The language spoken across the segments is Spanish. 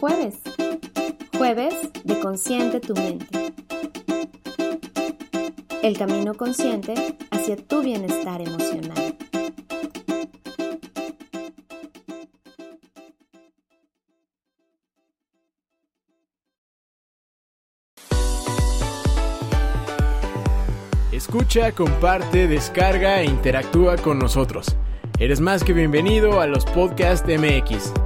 jueves. Jueves de Consciente tu mente. El camino consciente hacia tu bienestar emocional. Escucha, comparte, descarga e interactúa con nosotros. Eres más que bienvenido a los Podcast MX.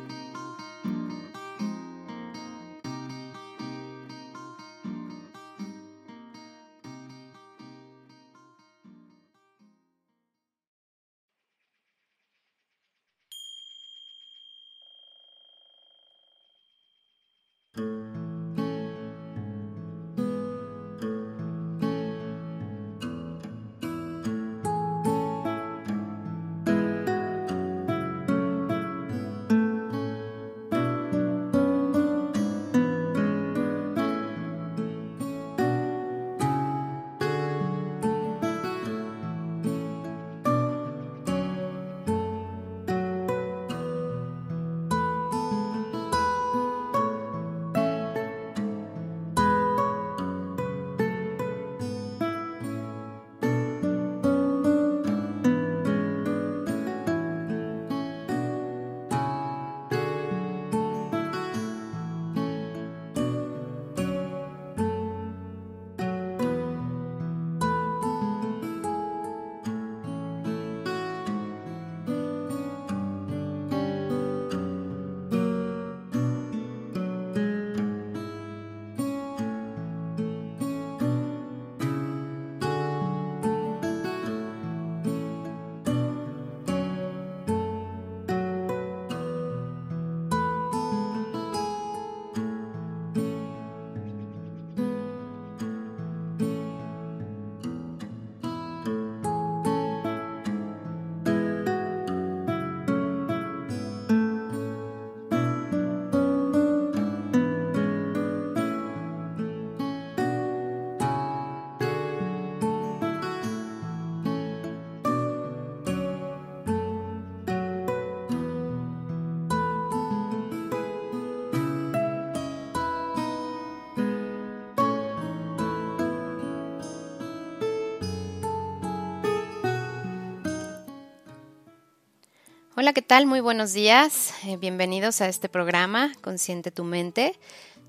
Hola, ¿qué tal? Muy buenos días. Eh, bienvenidos a este programa, Consciente tu mente.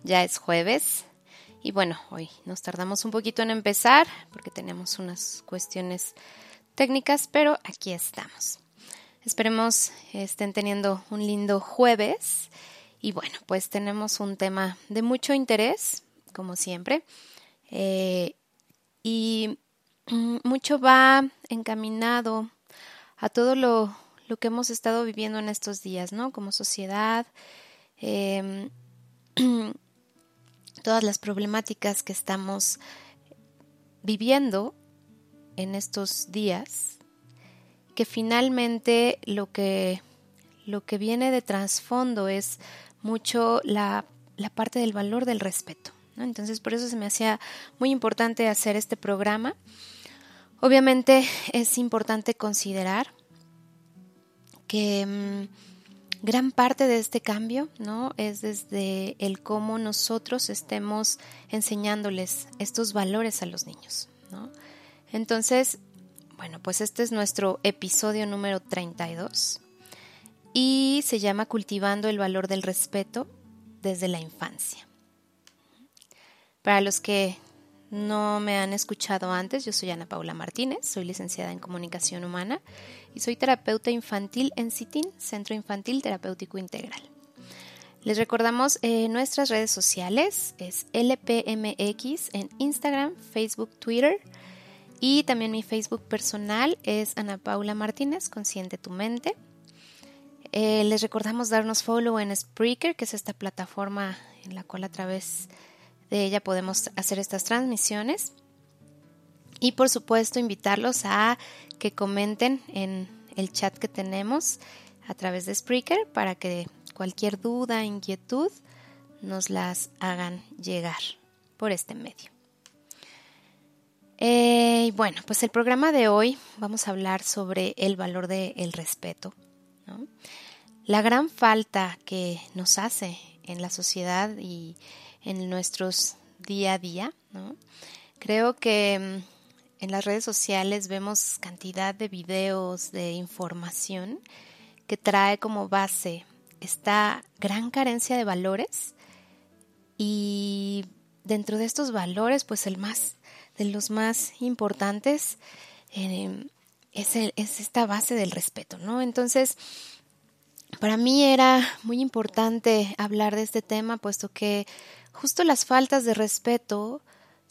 Ya es jueves. Y bueno, hoy nos tardamos un poquito en empezar porque tenemos unas cuestiones técnicas, pero aquí estamos. Esperemos estén teniendo un lindo jueves. Y bueno, pues tenemos un tema de mucho interés, como siempre. Eh, y mm, mucho va encaminado a todo lo lo que hemos estado viviendo en estos días, ¿no? Como sociedad, em, todas las problemáticas que estamos viviendo en estos días, que finalmente lo que, lo que viene de trasfondo es mucho la, la parte del valor del respeto. ¿no? Entonces, por eso se me hacía muy importante hacer este programa. Obviamente es importante considerar que mm, gran parte de este cambio, ¿no? Es desde el cómo nosotros estemos enseñándoles estos valores a los niños, ¿no? Entonces, bueno, pues este es nuestro episodio número 32 y se llama Cultivando el valor del respeto desde la infancia. Para los que no me han escuchado antes, yo soy Ana Paula Martínez, soy licenciada en Comunicación Humana y soy terapeuta infantil en CITIN, Centro Infantil Terapéutico Integral. Les recordamos eh, nuestras redes sociales, es LPMX en Instagram, Facebook, Twitter y también mi Facebook personal es Ana Paula Martínez, Consciente tu Mente. Eh, les recordamos darnos follow en Spreaker, que es esta plataforma en la cual a través de ella podemos hacer estas transmisiones. Y por supuesto invitarlos a que comenten en el chat que tenemos a través de Spreaker para que cualquier duda, inquietud, nos las hagan llegar por este medio. Eh, bueno, pues el programa de hoy vamos a hablar sobre el valor del respeto. La gran falta que nos hace en la sociedad y en nuestros día a día. Creo que mm, en las redes sociales vemos cantidad de videos, de información que trae como base esta gran carencia de valores y dentro de estos valores, pues el más, de los más importantes, eh, es, es, esta base del respeto, ¿no? Entonces, para mí era muy importante hablar de este tema, puesto que justo las faltas de respeto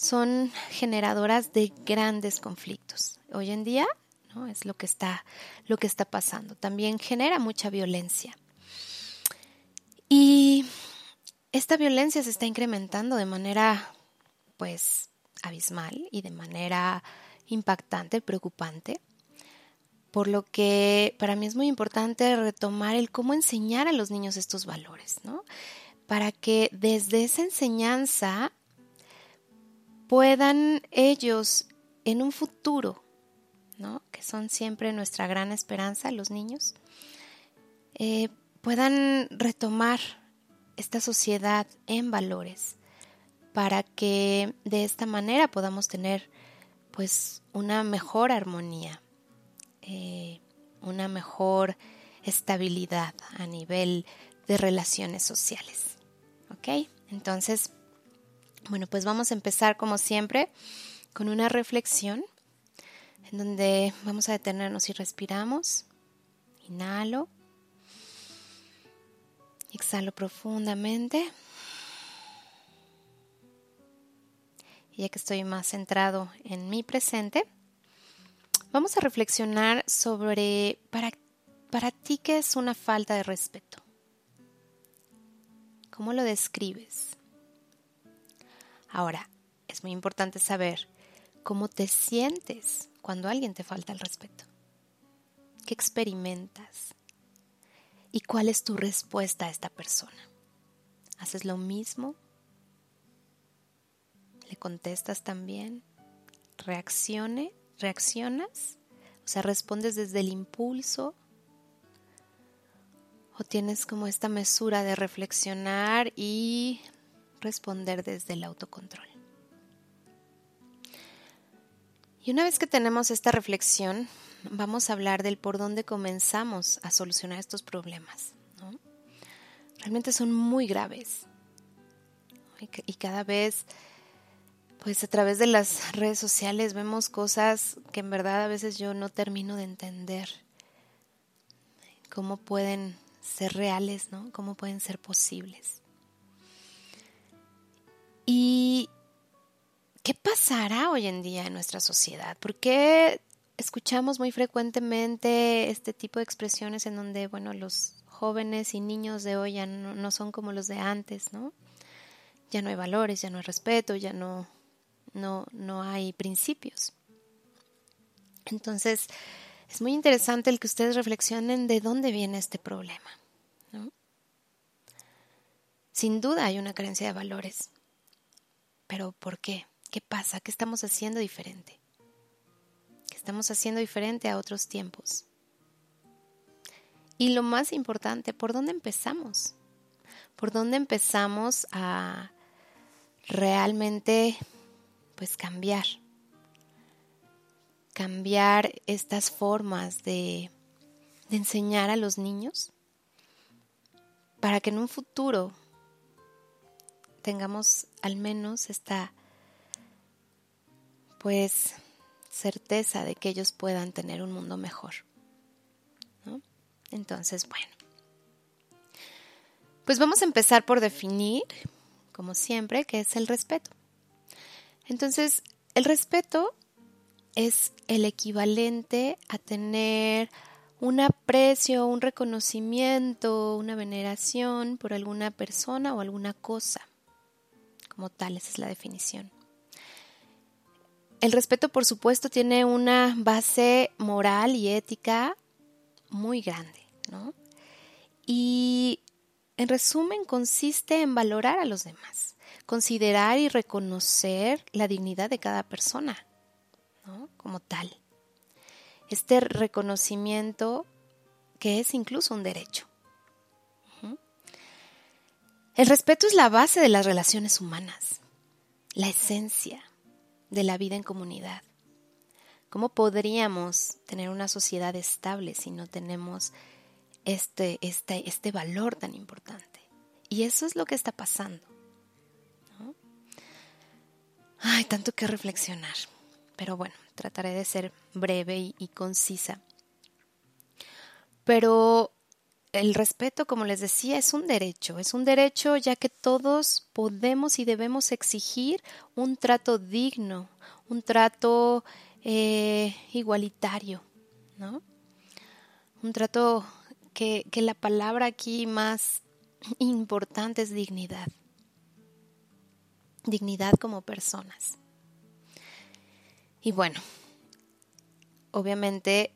son generadoras de grandes conflictos. Hoy en día, ¿no? Es lo que está, lo que está pasando. También genera mucha violencia. Y esta violencia se está incrementando de manera, pues, abismal y de manera impactante, preocupante. Por lo que para mí es muy importante retomar el cómo enseñar a los niños estos valores, ¿no? Para que desde esa enseñanza puedan ellos en un futuro, ¿no? Que son siempre nuestra gran esperanza, los niños, eh, puedan retomar esta sociedad en valores para que de esta manera podamos tener pues una mejor armonía, eh, una mejor estabilidad a nivel de relaciones sociales. ¿Ok? Entonces, bueno, pues vamos a empezar como siempre con una reflexión en donde vamos a detenernos y respiramos. Inhalo. Exhalo profundamente. Y ya que estoy más centrado en mi presente, vamos a reflexionar sobre para, para ti qué es una falta de respeto. ¿Cómo lo describes? Ahora, es muy importante saber cómo te sientes cuando alguien te falta el respeto. ¿Qué experimentas? ¿Y cuál es tu respuesta a esta persona? ¿Haces lo mismo? ¿Le contestas también? ¿Reaccione? ¿Reaccionas? O sea, ¿respondes desde el impulso? ¿O tienes como esta mesura de reflexionar y responder desde el autocontrol? Y una vez que tenemos esta reflexión, vamos a hablar del por dónde comenzamos a solucionar estos problemas. Realmente son muy graves. Y cada vez, pues a través de las redes sociales vemos cosas que en verdad a veces yo no termino de entender. Cómo pueden ser reales, ¿no? Cómo pueden ser posibles. Y ¿qué pasará hoy en día en nuestra sociedad? ¿Por qué escuchamos muy frecuentemente este tipo de expresiones en donde, bueno, los jóvenes y niños de hoy ya no, son como los de antes, ¿no? Ya no hay valores, ya no hay respeto, ya no, no, no hay principios. Entonces, es muy interesante el que ustedes reflexionen de dónde viene este problema. ¿no? Sin duda hay una carencia de valores. Pero ¿por qué? ¿Qué pasa? ¿Qué estamos haciendo diferente? estamos haciendo diferente a otros tiempos. Y lo más importante, ¿por dónde empezamos? ¿Por dónde empezamos a realmente pues cambiar? Cambiar estas formas de, de enseñar a los niños para que en un futuro tengamos al menos esta pues certeza de que ellos puedan tener un mundo mejor. Entonces, bueno. Pues vamos a empezar por definir, como siempre, qué es el respeto. Entonces, el respeto es el equivalente a tener un aprecio, un reconocimiento, una veneración por alguna persona o alguna cosa. Como tal, esa es la definición. El respeto, por supuesto, tiene una base moral y ética muy grande, ¿no? Y en resumen, consiste en valorar a los demás, considerar y reconocer la dignidad de cada persona, ¿no? Como tal. Este reconocimiento que es incluso un derecho. El respeto es la base de las relaciones humanas, la esencia de la vida en comunidad. ¿Cómo podríamos tener una sociedad estable si no tenemos este, este, este valor tan importante? Y eso es lo que está pasando. ¿no? Ay, tanto que reflexionar. Pero bueno, trataré de ser breve y, y concisa. Pero el respeto, como les decía, es un derecho, es un derecho ya que todos podemos y debemos exigir un trato digno, un trato eh, igualitario, ¿no? Un trato que, que la palabra aquí más importante es dignidad. Dignidad como personas. Y bueno, obviamente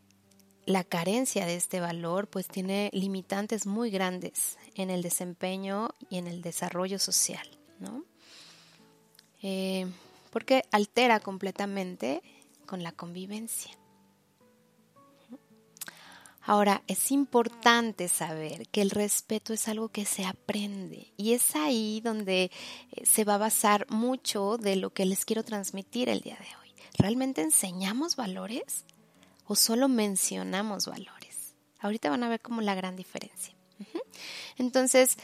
la carencia de este valor pues tiene limitantes muy grandes en el desempeño y en el desarrollo social, ¿no? Eh, porque altera completamente con la convivencia. Ahora, es importante saber que el respeto es algo que se aprende y es ahí donde eh, se va a basar mucho de lo que les quiero transmitir el día de hoy. ¿Realmente enseñamos valores? O solo mencionamos valores. Ahorita van a ver como la gran diferencia. Entonces,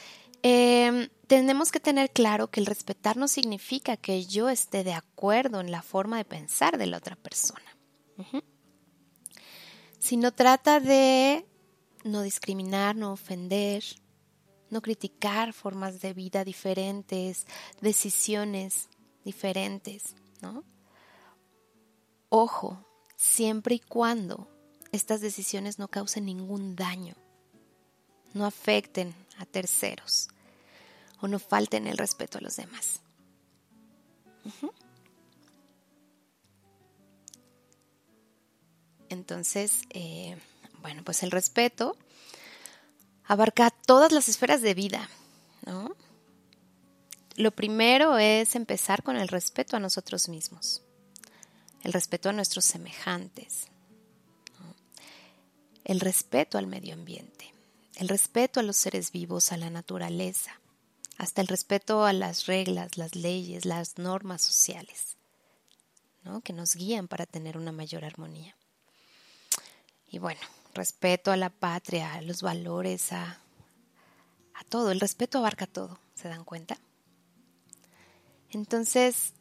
em, tenemos que tener claro que el respetar no significa que yo esté de acuerdo en la forma de pensar de la otra persona. Sino trata de no discriminar, no ofender, no criticar formas de vida diferentes, decisiones diferentes, ¿no? Ojo, siempre y cuando estas decisiones no causen ningún daño, no afecten a terceros o no falten el respeto a los demás. Entonces, eh, bueno, pues el respeto abarca todas las esferas de vida, ¿no? Lo primero es empezar con el respeto a nosotros mismos el respeto a nuestros semejantes, el respeto al medio ambiente, el respeto a los seres vivos, a la naturaleza, hasta el respeto a las reglas, las leyes, las normas sociales, que nos guían para tener una mayor armonía. Y bueno, respeto a la patria, a los valores, a, a todo. El respeto abarca todo, ¿se dan cuenta? Entonces,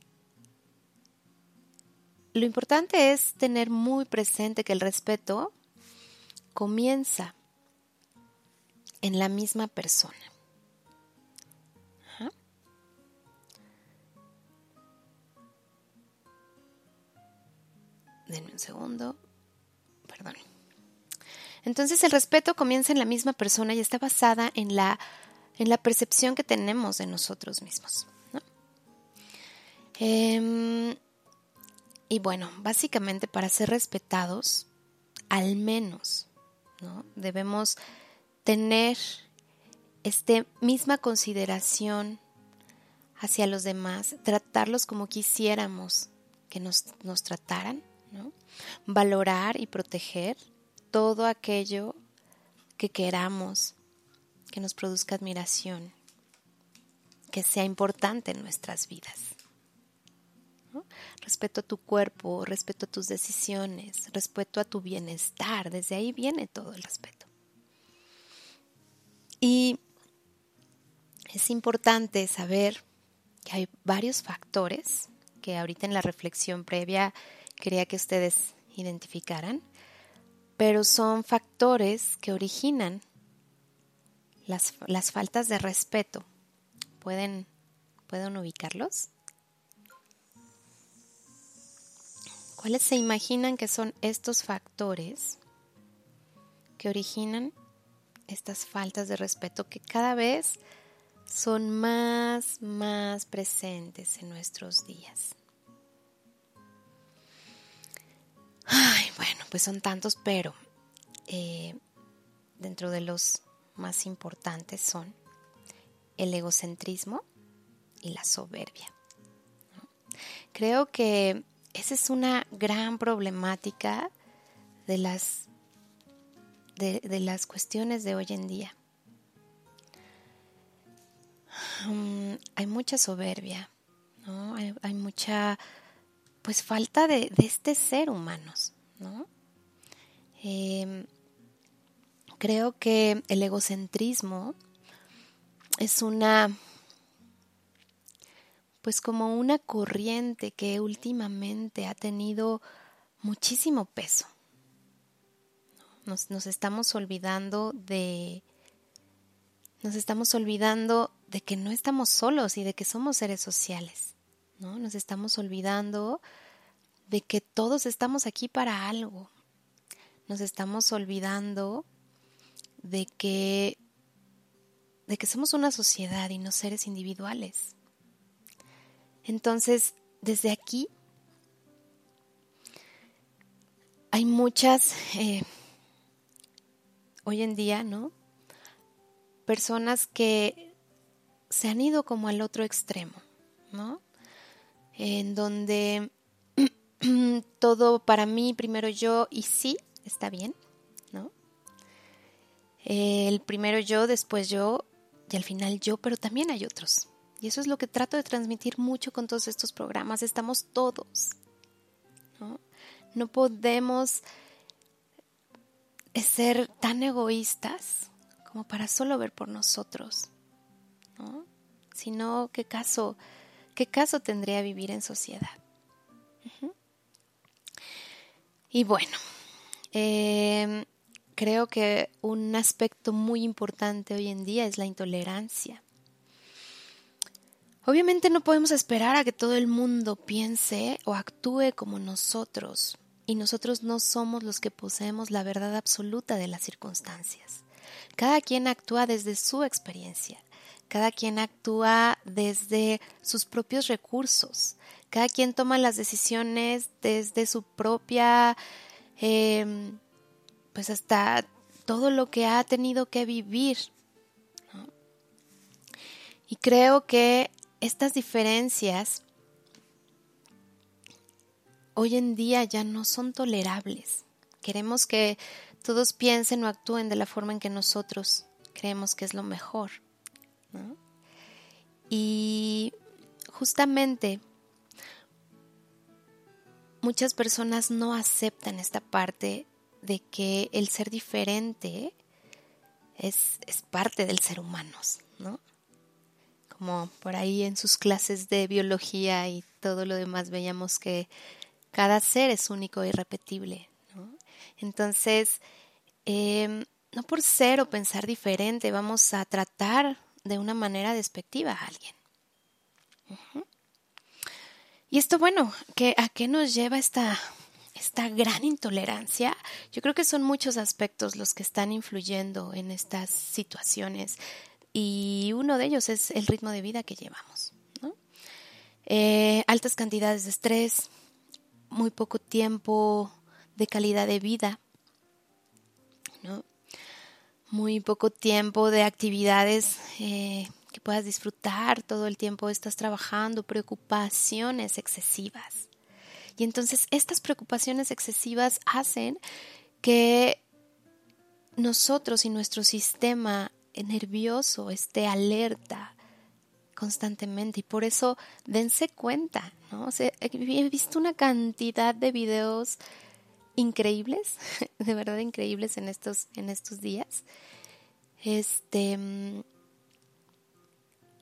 lo importante es tener muy presente que el respeto comienza en la misma persona. Denme un segundo. Perdón. Entonces el respeto comienza en la misma persona y está basada en la, en la percepción que tenemos de nosotros mismos. Em, y bueno, básicamente para ser respetados, al menos, ¿no? Debemos tener esta misma consideración hacia los demás, tratarlos como quisiéramos que nos, nos trataran, ¿no? valorar y proteger todo aquello que queramos, que nos produzca admiración, que sea importante en nuestras vidas. Respeto a tu cuerpo, respeto a tus decisiones, respeto a tu bienestar. Desde ahí viene todo el respeto. Y es importante saber que hay varios factores que ahorita en la reflexión previa quería que ustedes identificaran, pero son factores que originan las, las faltas de respeto. ¿Pueden, ¿Pueden ubicarlos? ¿Cuáles se imaginan que son estos factores que originan estas faltas de respeto que cada vez son más, más presentes en nuestros días? Ay, bueno, pues son tantos, pero eh, dentro de los más importantes son el egocentrismo y la soberbia. Creo que esa es una gran problemática de las, de, las cuestiones de hoy en día. Mm, hay mucha soberbia, ¿no? hay, mucha pues falta de, este ser humanos, ¿no? Em, creo que el egocentrismo es una pues como una corriente que últimamente ha tenido muchísimo peso. Nos, estamos olvidando de nos estamos olvidando de que no estamos solos y de que somos seres sociales. ¿no? Nos estamos olvidando de que todos estamos aquí para algo. Nos estamos olvidando de que de que somos una sociedad y no seres individuales. Entonces, desde aquí hay muchas, eh, hoy en día, ¿no? Personas que se han ido como al otro extremo, ¿no? En donde todo para mí, primero yo y sí, está bien, ¿no? El primero yo, después yo y al final yo, pero también hay otros. Y eso es lo que trato de transmitir mucho con todos estos programas. Estamos todos. No, podemos ser tan egoístas como para solo ver por nosotros. ¿no? Sino, ¿qué caso, ¿qué caso tendría vivir en sociedad? Y bueno, em, creo que un aspecto muy importante hoy en día es la intolerancia. Obviamente no podemos esperar a que todo el mundo piense o actúe como nosotros, y nosotros no somos los que poseemos la verdad absoluta de las circunstancias. Cada quien actúa desde su experiencia, cada quien actúa desde sus propios recursos, cada quien toma las decisiones desde su propia, em, pues hasta todo lo que ha tenido que vivir. Y creo que estas diferencias hoy en día ya no son tolerables. Queremos que todos piensen o actúen de la forma en que nosotros creemos que es lo mejor. Y justamente muchas personas no aceptan esta parte de que el ser diferente es, es parte del ser humano, ¿no? Como por ahí en sus clases de biología y todo lo demás veíamos que cada ser es único e irrepetible. Entonces, em, no por ser o pensar diferente vamos a tratar de una manera despectiva a alguien. Y esto, bueno, ¿qué, ¿a qué nos lleva esta, esta gran intolerancia? Yo creo que son muchos aspectos los que están influyendo en estas situaciones y uno de ellos es el ritmo de vida que llevamos. Eh, altas cantidades de estrés, muy poco tiempo de calidad de vida, muy poco tiempo de actividades eh, que puedas disfrutar, todo el tiempo estás trabajando, preocupaciones excesivas. Y entonces estas preocupaciones excesivas hacen que nosotros y nuestro sistema nervioso, esté alerta constantemente y por eso dense cuenta, ¿no? he visto una cantidad de videos increíbles, de verdad increíbles en estos, en estos días, este,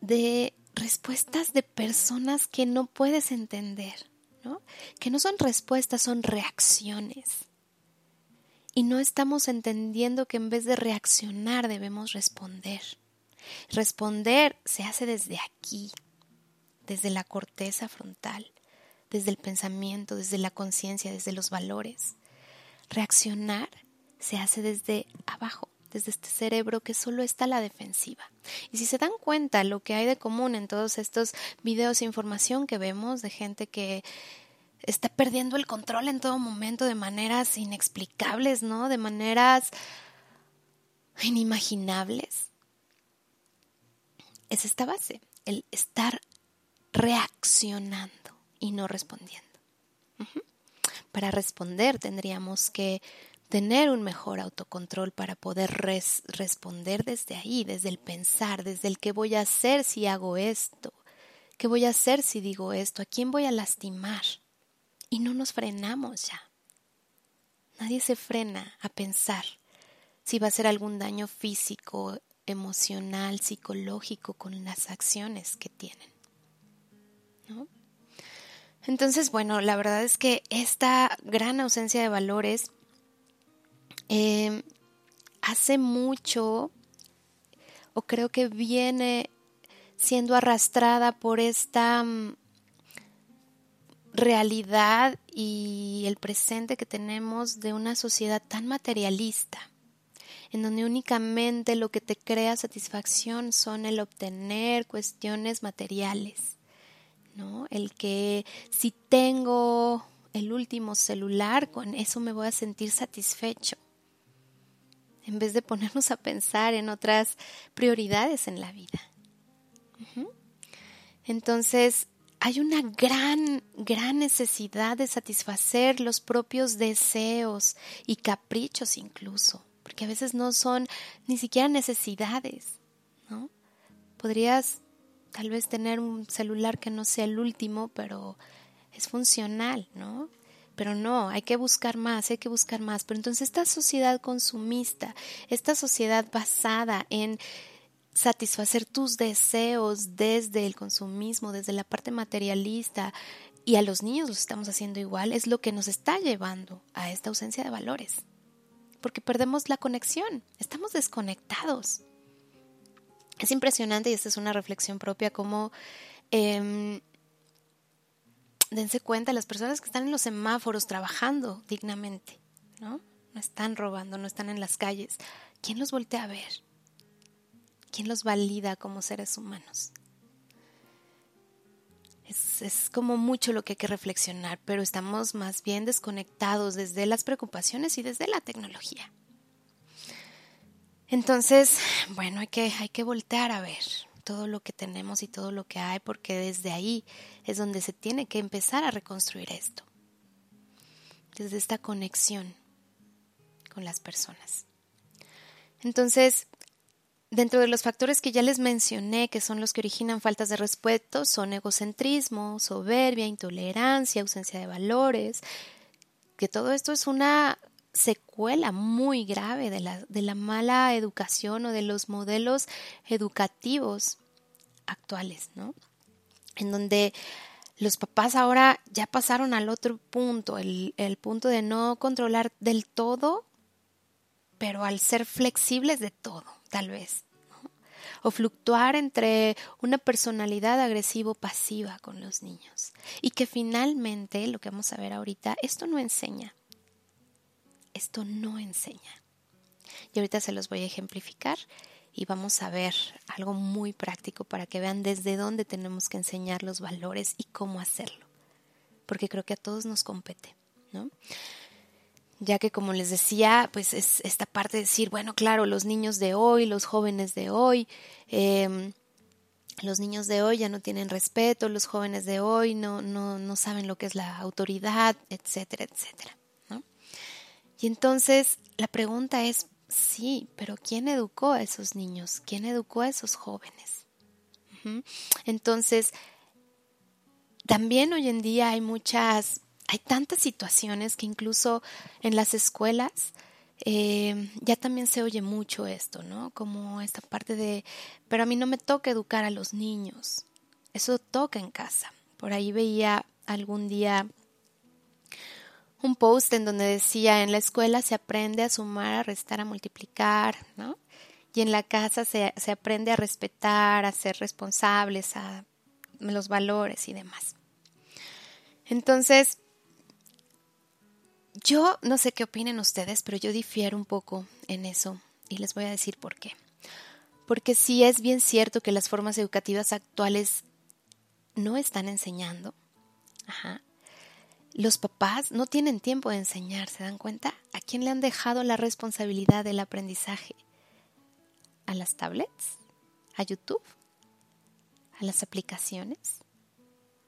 de respuestas de personas que no puedes entender, ¿no? Que no son respuestas, son reacciones. Y no estamos entendiendo que en vez de reaccionar debemos responder. Responder se hace desde aquí, desde la corteza frontal, desde el pensamiento, desde la conciencia, desde los valores. Reaccionar se hace desde abajo, desde este cerebro que solo está a la defensiva. Y si se dan cuenta lo que hay de común en todos estos videos e información que vemos de gente que está perdiendo el control en todo momento de maneras inexplicables, ¿no? De maneras inimaginables. Es esta base, el estar reaccionando y no respondiendo. Para responder tendríamos que tener un mejor autocontrol para poder responder desde ahí, desde el pensar, desde el qué voy a hacer si hago esto, qué voy a hacer si digo esto, a quién voy a lastimar. Y no nos frenamos ya. Nadie se frena a pensar si va a ser algún daño físico, emocional, psicológico con las acciones que tienen. ¿No? Entonces, bueno, la verdad es que esta gran ausencia de valores eh, hace mucho, o creo que viene siendo arrastrada por esta mm, realidad y el presente que tenemos de una sociedad tan materialista, en donde únicamente lo que te crea satisfacción son el obtener cuestiones materiales, ¿no? El que si tengo el último celular, con eso me voy a sentir satisfecho en vez de ponernos a pensar en otras prioridades en la vida. Entonces, hay una gran, gran necesidad de satisfacer los propios deseos y caprichos incluso, porque a veces no son ni siquiera necesidades, ¿no? Podrías tal vez tener un celular que no sea el último, pero es funcional, ¿no? pero no, hay que buscar más, hay que buscar más. Pero entonces esta sociedad consumista, esta sociedad basada en satisfacer tus deseos desde el consumismo, desde la parte materialista, y a los niños los estamos haciendo igual, es lo que nos está llevando a esta ausencia de valores. Porque perdemos la conexión, estamos desconectados. Es impresionante, y esta es una reflexión propia, como em, dense cuenta, las personas que están en los semáforos trabajando dignamente, ¿no? No están robando, no están en las calles. ¿Quién los voltea a ver? ¿Quién los valida como seres humanos? Es, como mucho lo que hay que reflexionar, pero estamos más bien desconectados desde las preocupaciones y desde la tecnología. Entonces, bueno, hay que, hay que voltear a ver, todo lo que tenemos y todo lo que hay, porque desde ahí es donde se tiene que empezar a reconstruir esto, desde esta conexión con las personas. Entonces, dentro de los factores que ya les mencioné, que son los que originan faltas de respeto, son egocentrismo, soberbia, intolerancia, ausencia de valores, que todo esto es una secuela muy grave de la, de la mala educación o de los modelos educativos actuales, ¿no? En donde los papás ahora ya pasaron al otro punto, el, el punto de no controlar del todo, pero al ser flexibles de todo, tal vez. O fluctuar entre una personalidad agresivo-pasiva con los niños. Y que finalmente, lo que vamos a ver ahorita, esto no enseña esto no enseña. Y ahorita se los voy a ejemplificar y vamos a ver algo muy práctico para que vean desde dónde tenemos que enseñar los valores y cómo hacerlo. Porque creo que a todos nos compete, ¿no? Ya que como les decía, pues es esta parte de decir, bueno, claro, los niños de hoy, los jóvenes de hoy, em, los niños de hoy ya no tienen respeto, los jóvenes de hoy no, no, no saben lo que es la autoridad, etcétera, etcétera. Y entonces la pregunta es, sí, pero ¿quién educó a esos niños? ¿Quién educó a esos jóvenes? Entonces, también hoy en día hay muchas, hay tantas situaciones que incluso en las escuelas eh, ya también se oye mucho esto, ¿no? Como esta parte de, pero a mí no me toca educar a los niños, eso toca en casa. Por ahí veía algún día un post en donde decía, en la escuela se aprende a sumar, a restar, a multiplicar, ¿no? Y en la casa se, se aprende a respetar, a ser responsables, a los valores y demás. Entonces, yo no sé qué opinen ustedes, pero yo difiero un poco en eso y les voy a decir por qué. Porque sí es bien cierto que las formas educativas actuales no están enseñando. Los papás no tienen tiempo de enseñar, ¿se dan cuenta? ¿A quién le han dejado la responsabilidad del aprendizaje? ¿A las tablets? ¿A YouTube? ¿A las aplicaciones?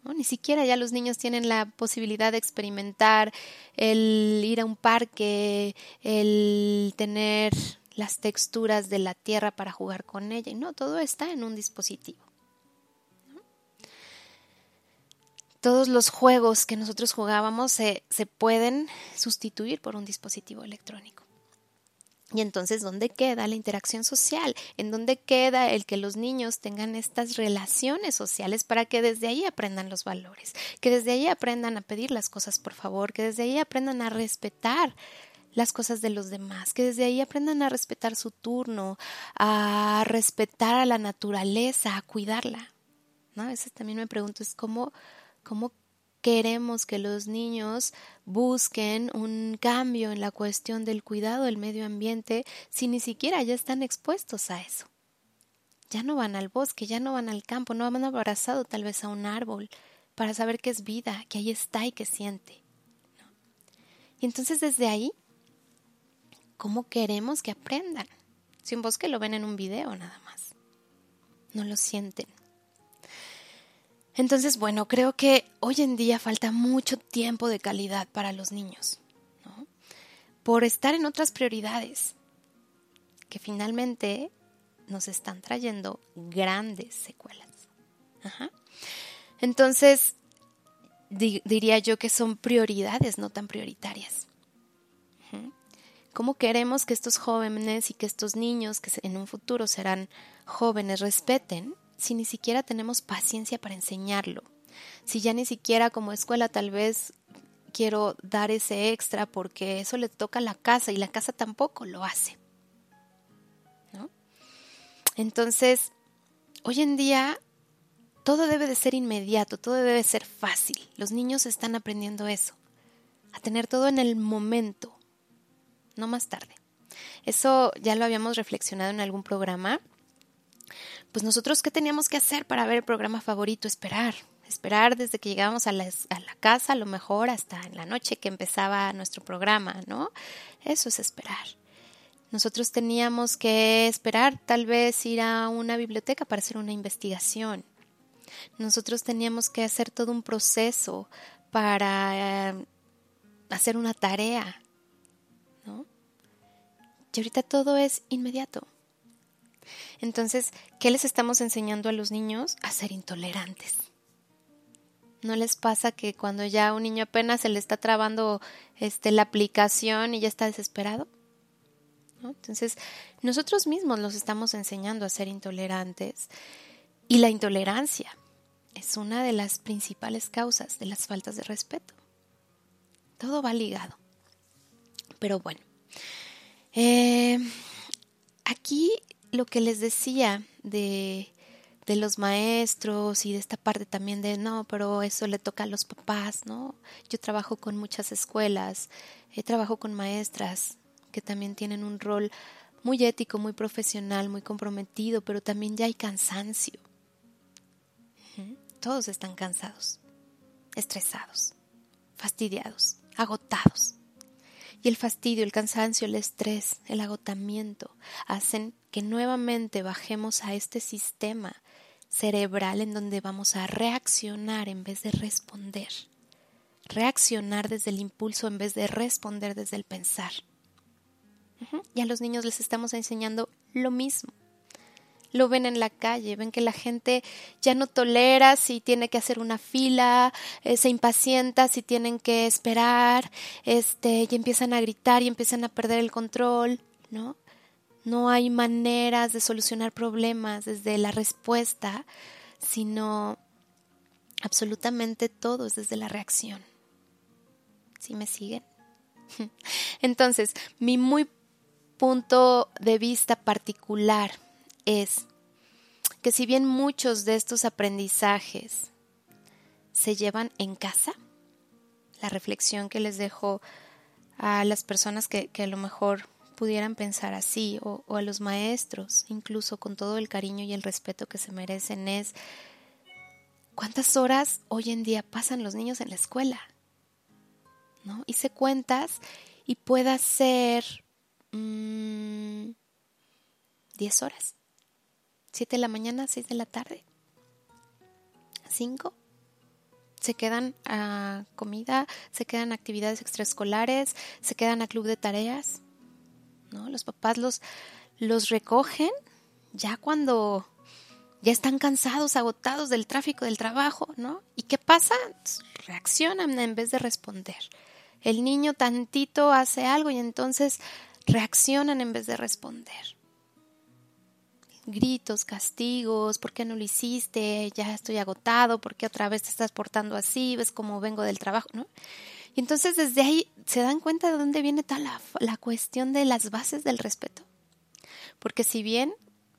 Ni siquiera ya los niños tienen la posibilidad de experimentar el ir a un parque, el tener las texturas de la tierra para jugar con ella. Y no, todo está en un dispositivo. Todos los juegos que nosotros jugábamos se, se pueden sustituir por un dispositivo electrónico. Y entonces, ¿dónde queda la interacción social? ¿En dónde queda el que los niños tengan estas relaciones sociales para que desde ahí aprendan los valores, que desde ahí aprendan a pedir las cosas por favor, que desde ahí aprendan a respetar las cosas de los demás, que desde ahí aprendan a respetar su turno, a respetar a la naturaleza, a cuidarla? ¿No? A veces también me pregunto, es cómo, cómo queremos que los niños busquen un cambio en la cuestión del cuidado del medio ambiente si ni siquiera ya están expuestos a eso. Ya no van al bosque, ya no van al campo, no han abrazado tal vez a un árbol para saber que es vida, que ahí está y que siente. Y entonces desde ahí, ¿cómo queremos que aprendan? Si un bosque lo ven en un video nada más, no lo sienten. Entonces, bueno, creo que hoy en día falta mucho tiempo de calidad para los niños, ¿no? Por estar en otras prioridades que finalmente nos están trayendo grandes secuelas. Entonces, diría yo que son prioridades, no tan prioritarias. ¿Cómo queremos que estos jóvenes y que estos niños, que en un futuro serán jóvenes, respeten si ni siquiera tenemos paciencia para enseñarlo? Si ya ni siquiera como escuela tal vez quiero dar ese extra porque eso le toca a la casa y la casa tampoco lo hace. Entonces, hoy en día todo debe de ser inmediato, todo debe ser fácil. Los niños están aprendiendo eso, a tener todo en el momento, no más tarde. Eso ya lo habíamos reflexionado en algún programa pues nosotros qué teníamos que hacer para ver el programa favorito, esperar, esperar desde que llegábamos a la, casa, a lo mejor hasta en la noche que empezaba nuestro programa, ¿no? Eso es esperar. Nosotros teníamos que esperar tal vez ir a una biblioteca para hacer una investigación. Nosotros teníamos que hacer todo un proceso para eh, hacer una tarea, ¿no? Y ahorita todo es inmediato. Entonces, ¿qué les estamos enseñando a los niños? A ser intolerantes. ¿No les pasa que cuando ya un niño apenas se le está trabando este, la aplicación y ya está desesperado? Entonces, nosotros mismos los estamos enseñando a ser intolerantes y la intolerancia es una de las principales causas de las faltas de respeto. Todo va ligado. Pero bueno, eh, aquí lo que les decía de, de los maestros y de esta parte también de no, pero eso le toca a los papás, ¿no? Yo trabajo con muchas escuelas, he trabajo con maestras que también tienen un rol muy ético, muy profesional, muy comprometido, pero también ya hay cansancio. Todos están cansados, estresados, fastidiados, agotados. Y el fastidio, el cansancio, el estrés, el agotamiento hacen que nuevamente bajemos a este sistema cerebral en donde vamos a reaccionar en vez de responder. Reaccionar desde el impulso en vez de responder desde el pensar. Y a los niños les estamos enseñando lo mismo lo ven en la calle, ven que la gente ya no tolera si tiene que hacer una fila, eh, se impacienta si tienen que esperar, este, y empiezan a gritar y empiezan a perder el control, ¿no? No hay maneras de solucionar problemas desde la respuesta, sino absolutamente todo es desde la reacción. ¿Sí me siguen? Entonces, mi muy punto de vista particular es que si bien muchos de estos aprendizajes se llevan en casa, la reflexión que les dejo a las personas que, que a lo mejor pudieran pensar así, o, a los maestros, incluso con todo el cariño y el respeto que se merecen, es cuántas horas hoy en día pasan los niños en la escuela. ¿No? Hice cuentas y pueda ser mmm, 10 horas. 7 de la mañana, 6 de la tarde. 5 se quedan a comida, se quedan a actividades extraescolares, se quedan a club de tareas. ¿No? Los papás los, los recogen ya cuando ya están cansados, agotados del tráfico, del trabajo, ¿no? ¿Y qué pasa? Reaccionan en vez de responder. El niño tantito hace algo y entonces reaccionan en vez de responder gritos, castigos, ¿por qué no lo hiciste? Ya estoy agotado, ¿por qué otra vez te estás portando así? ¿Ves cómo vengo del trabajo? ¿no? Y entonces desde ahí se dan cuenta de dónde viene toda la, la cuestión de las bases del respeto. Porque si bien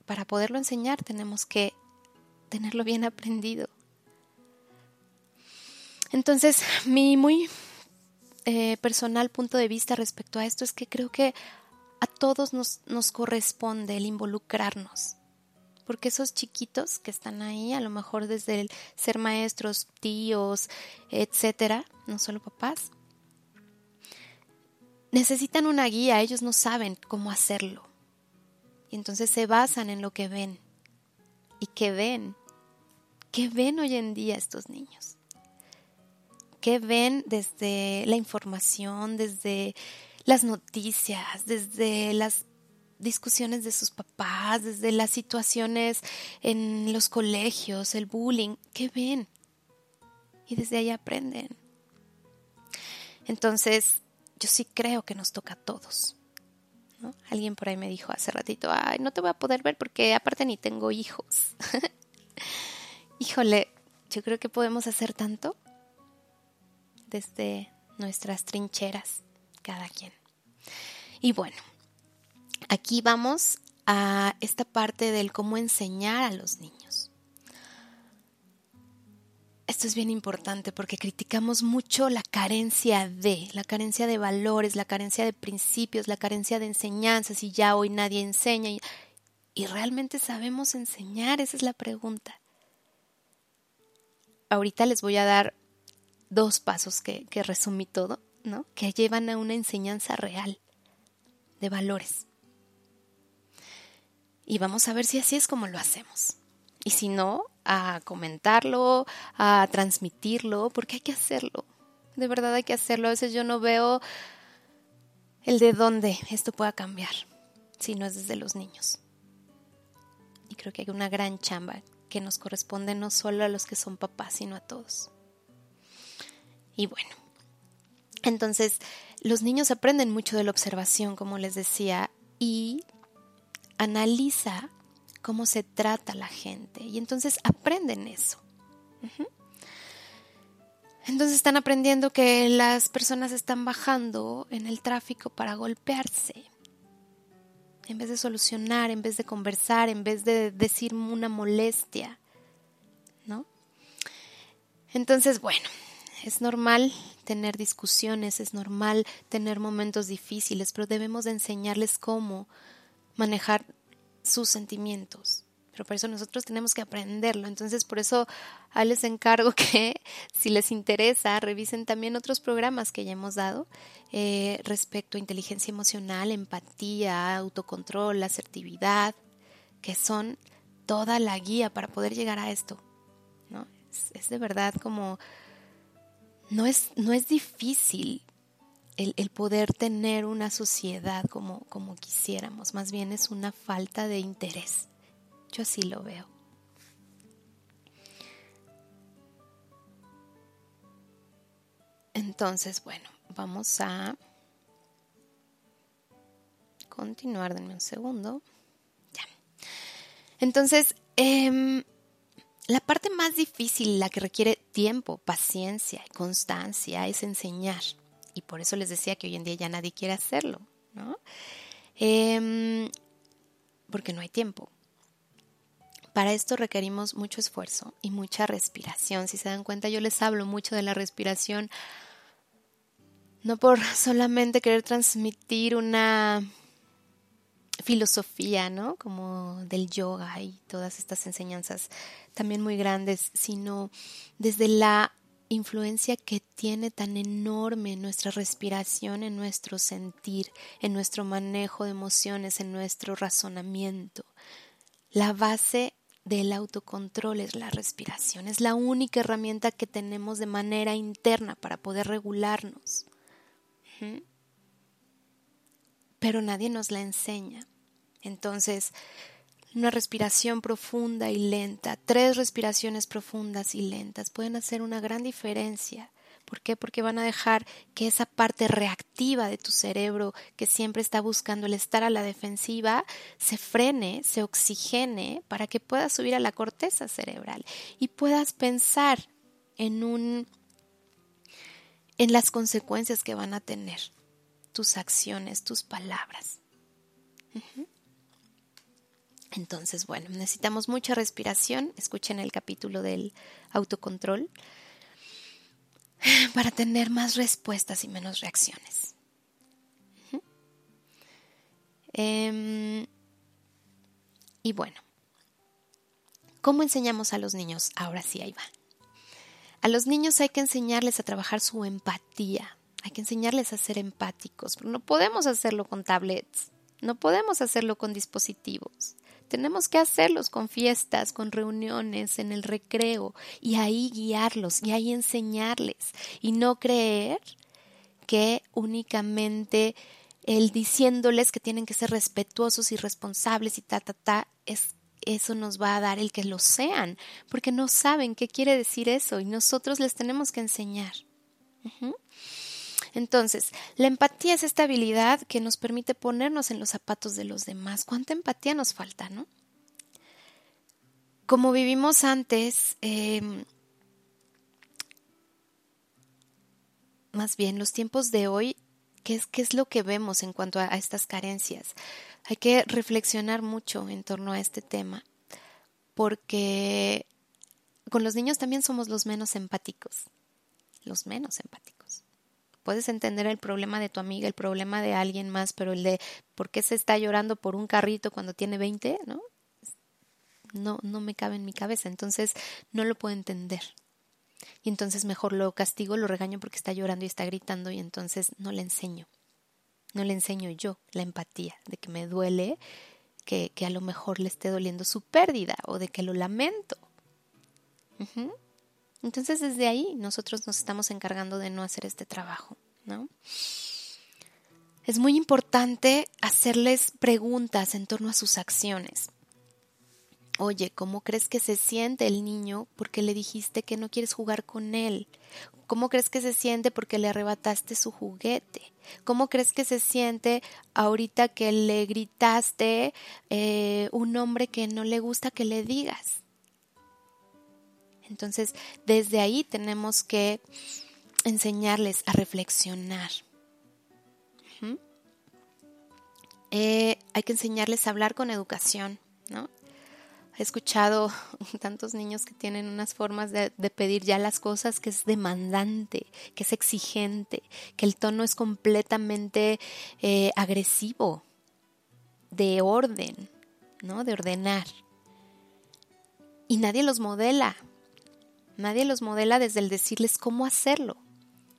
para poderlo enseñar tenemos que tenerlo bien aprendido. Entonces, mi muy eh, personal punto de vista respecto a esto es que creo que a todos nos, nos corresponde el involucrarnos porque esos chiquitos que están ahí, a lo mejor desde el ser maestros, tíos, etcétera, no solo papás, necesitan una guía, ellos no saben cómo hacerlo. Y entonces se basan en lo que ven. ¿Y qué ven? ¿Qué ven hoy en día estos niños? ¿Qué ven desde la información, desde las noticias, desde las discusiones de sus papás, desde las situaciones en los colegios, el bullying, ¿qué ven? Y desde ahí aprenden. Entonces, yo sí creo que nos toca a todos. Alguien por ahí me dijo hace ratito, ay, no te voy a poder ver porque aparte ni tengo hijos. Híjole, yo creo que podemos hacer tanto desde nuestras trincheras, cada quien. Y bueno, Aquí vamos a esta parte del cómo enseñar a los niños. Esto es bien importante porque criticamos mucho la carencia de, la carencia de valores, la carencia de principios, la carencia de enseñanzas y ya hoy nadie enseña. Y, realmente sabemos enseñar, esa es la pregunta. Ahorita les voy a dar dos pasos que, que resumí todo, ¿no? Que llevan a una enseñanza real de valores y vamos a ver si así es como lo hacemos. Y si no, a comentarlo, a transmitirlo, porque hay que hacerlo. De verdad hay que hacerlo. A veces yo no veo el de dónde esto pueda cambiar, si no es desde los niños. Y creo que hay una gran chamba que nos corresponde no solo a los que son papás, sino a todos. Y bueno, entonces los niños aprenden mucho de la observación, como les decía, y analiza cómo se trata la gente y entonces aprenden eso. Entonces están aprendiendo que las personas están bajando en el tráfico para golpearse. En vez de solucionar, en vez de conversar, en vez de decir una molestia. ¿No? Entonces, bueno, es normal tener discusiones, es normal tener momentos difíciles, pero debemos de enseñarles cómo manejar sus sentimientos. Pero por eso nosotros tenemos que aprenderlo. Entonces, por eso les encargo que, si les interesa, revisen también otros programas que ya hemos dado eh, respecto a inteligencia emocional, empatía, autocontrol, asertividad, que son toda la guía para poder llegar a esto. ¿no? Es, es de verdad como... No es, no es difícil el, poder tener una sociedad como, como quisiéramos, más bien es una falta de interés. Yo así lo veo. Entonces, bueno, vamos a continuar, denme un segundo. Ya. Entonces, em, la parte más difícil, la que requiere tiempo, paciencia y constancia, es enseñar Y por eso les decía que hoy en día ya nadie quiere hacerlo, ¿no? Em, porque no hay tiempo. Para esto requerimos mucho esfuerzo y mucha respiración. Si se dan cuenta, yo les hablo mucho de la respiración, no por solamente querer transmitir una filosofía, ¿no? Como del yoga y todas estas enseñanzas también muy grandes, sino desde la influencia que tiene tan enorme nuestra respiración en nuestro sentir, en nuestro manejo de emociones, en nuestro razonamiento. La base del autocontrol es la respiración, es la única herramienta que tenemos de manera interna para poder regularnos. Pero nadie nos la enseña. Entonces, una respiración profunda y lenta, tres respiraciones profundas y lentas pueden hacer una gran diferencia. ¿Por qué? Porque van a dejar que esa parte reactiva de tu cerebro que siempre está buscando el estar a la defensiva se frene, se oxigene para que puedas subir a la corteza cerebral y puedas pensar en un en las consecuencias que van a tener tus acciones, tus palabras. Entonces, bueno, necesitamos mucha respiración. Escuchen el capítulo del autocontrol para tener más respuestas y menos reacciones. Em, y bueno, ¿cómo enseñamos a los niños? Ahora sí, ahí va. A los niños hay que enseñarles a trabajar su empatía, hay que enseñarles a ser empáticos, no podemos hacerlo con tablets, no podemos hacerlo con dispositivos. Tenemos que hacerlos con fiestas, con reuniones, en el recreo, y ahí guiarlos, y ahí enseñarles, y no creer que únicamente el diciéndoles que tienen que ser respetuosos y responsables y ta, ta, ta, es, eso nos va a dar el que lo sean, porque no saben qué quiere decir eso y nosotros les tenemos que enseñar. Entonces, la empatía es esta habilidad que nos permite ponernos en los zapatos de los demás. ¿Cuánta empatía nos falta, no? Como vivimos antes, em, más bien los tiempos de hoy, ¿qué es, ¿qué es lo que vemos en cuanto a estas carencias? Hay que reflexionar mucho en torno a este tema, porque con los niños también somos los menos empáticos, los menos empáticos. Puedes entender el problema de tu amiga, el problema de alguien más, pero el de por qué se está llorando por un carrito cuando tiene 20, ¿no? No, no me cabe en mi cabeza, entonces no lo puedo entender. Y entonces mejor lo castigo, lo regaño porque está llorando y está gritando y entonces no le enseño. No le enseño yo la empatía de que me duele que, que a lo mejor le esté doliendo su pérdida o de que lo lamento. Entonces desde ahí nosotros nos estamos encargando de no hacer este trabajo, ¿no? Es muy importante hacerles preguntas en torno a sus acciones. Oye, ¿cómo crees que se siente el niño porque le dijiste que no quieres jugar con él? ¿Cómo crees que se siente porque le arrebataste su juguete? ¿Cómo crees que se siente ahorita que le gritaste eh, un nombre que no le gusta que le digas? Entonces, desde ahí tenemos que enseñarles a reflexionar. Eh, hay que enseñarles a hablar con educación, ¿no? He escuchado tantos niños que tienen unas formas de, pedir ya las cosas que es demandante, que es exigente, que el tono es completamente eh, agresivo, de orden, ¿no? De ordenar. Y nadie los modela. Nadie los modela desde el decirles cómo hacerlo.